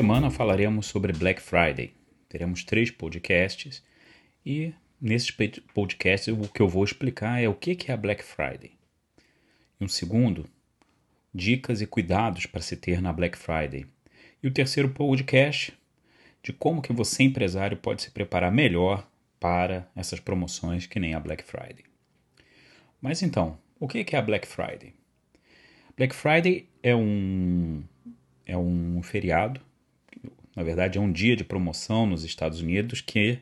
semana falaremos sobre Black Friday. Teremos três podcasts e nesses podcasts o que eu vou explicar é o que é a Black Friday. E um segundo, dicas e cuidados para se ter na Black Friday. E o terceiro podcast, de como que você empresário pode se preparar melhor para essas promoções que nem a Black Friday. Mas então, o que é a Black Friday? Black Friday é um, é um feriado, na verdade é um dia de promoção nos Estados Unidos que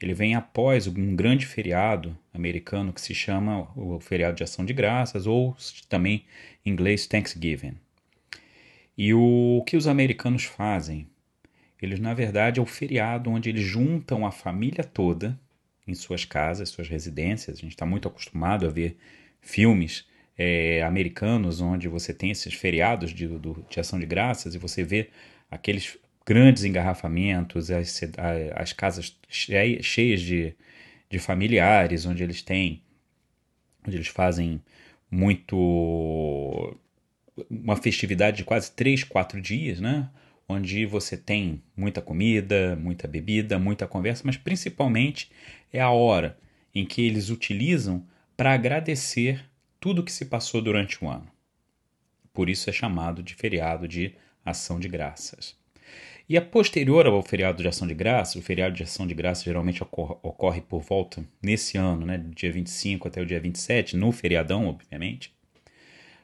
ele vem após um grande feriado americano que se chama o feriado de ação de graças ou também em inglês Thanksgiving. E o que os americanos fazem? Eles, na verdade, é o feriado onde eles juntam a família toda em suas casas, suas residências. A gente está muito acostumado a ver filmes é, americanos onde você tem esses feriados de, de ação de graças e você vê aqueles grandes engarrafamentos, as, as casas cheias de, de familiares, onde eles têm, onde eles fazem muito uma festividade de quase três, quatro dias, né? Onde você tem muita comida, muita bebida, muita conversa, mas principalmente é a hora em que eles utilizam para agradecer tudo que se passou durante o ano. Por isso é chamado de feriado de ação de graças. E a posterior ao feriado de ação de graças, o feriado de ação de graças geralmente ocorre, por volta nesse ano, né, do dia 25 até o dia 27, no feriadão, obviamente,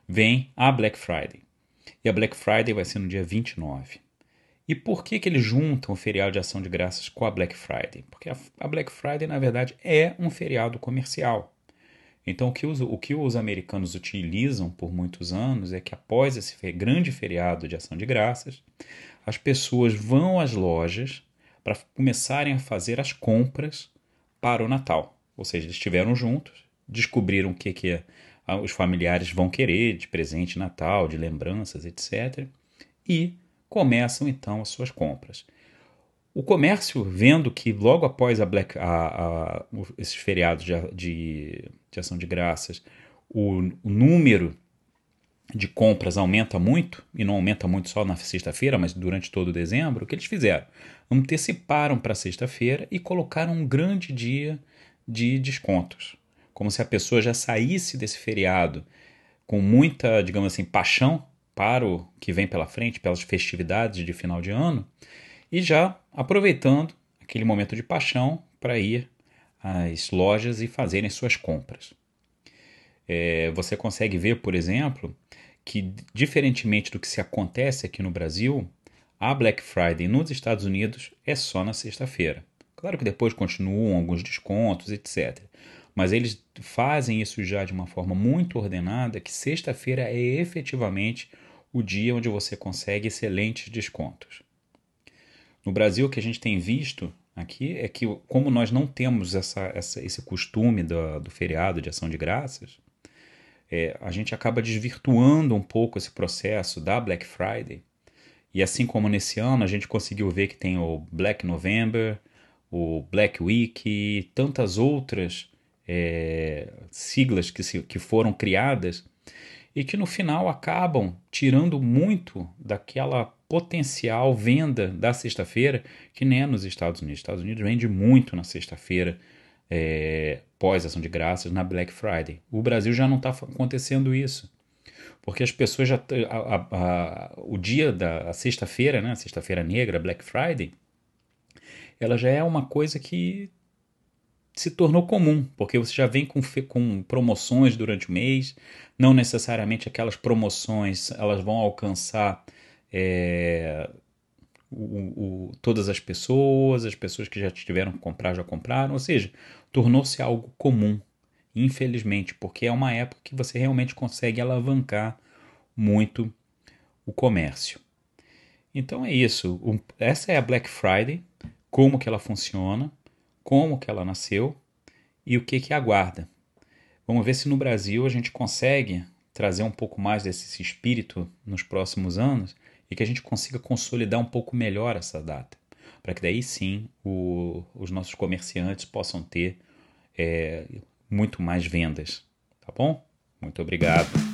vem a Black Friday. E a Black Friday vai ser no dia 29. E por que, que eles juntam o feriado de ação de graças com a Black Friday? Porque a Black Friday, na verdade, é um feriado comercial. Então, o que, os, o que os americanos utilizam por muitos anos é que após esse grande feriado de ação de graças, as pessoas vão às lojas para começarem a fazer as compras para o Natal. Ou seja, eles estiveram juntos, descobriram o que, que os familiares vão querer de presente de Natal, de lembranças, etc. E começam então as suas compras. O comércio, vendo que logo após a Black, a, a, esses feriados de, de, de, ação de graças, o, o, número de compras aumenta muito, e não aumenta muito só na sexta-feira, mas durante todo dezembro, o que eles fizeram? Anteciparam para sexta-feira e colocaram um grande dia de descontos. Como se a pessoa já saísse desse feriado com muita, digamos assim, paixão para o que vem pela frente, pelas festividades de final de ano, e já aproveitando aquele momento de paixão para ir às lojas e fazerem suas compras. É, você consegue ver, por exemplo, que diferentemente do que se acontece aqui no Brasil, a Black Friday nos Estados Unidos é só na sexta-feira. Claro que depois continuam alguns descontos, etc. Mas eles fazem isso já de uma forma muito ordenada, que sexta-feira é efetivamente o dia onde você consegue excelentes descontos. No Brasil, o que a gente tem visto aqui é que, como nós não temos essa, essa esse costume do, do, feriado de ação de graças, é, a gente acaba desvirtuando um pouco esse processo da Black Friday. E assim como nesse ano a gente conseguiu ver que tem o Black November, o Black Week e tantas outras é, siglas que, se, que foram criadas e que no final acabam tirando muito daquela potencial venda da sexta-feira, que nem é nos Estados Unidos. Os Estados Unidos vende muito na sexta-feira, é, pós-ação de graças, na Black Friday. O Brasil já não está acontecendo isso. Porque as pessoas já. A, a, a, o dia da sexta-feira, né? Sexta-feira negra, Black Friday, ela já é uma coisa que se tornou comum, porque você já vem com, com promoções durante o mês, não necessariamente aquelas promoções elas vão alcançar é, o, o, todas as pessoas, as pessoas que já tiveram que comprar já compraram, ou seja, tornou-se algo comum, infelizmente, porque é uma época que você realmente consegue alavancar muito o comércio. Então é isso, essa é a Black Friday, como que ela funciona, como que ela nasceu e o que que aguarda. Vamos ver se no Brasil a gente consegue trazer um pouco mais desse espírito nos próximos anos e que a gente consiga consolidar um pouco melhor essa data, para que daí sim o, os nossos comerciantes possam ter é, muito mais vendas. Tá bom? Muito obrigado.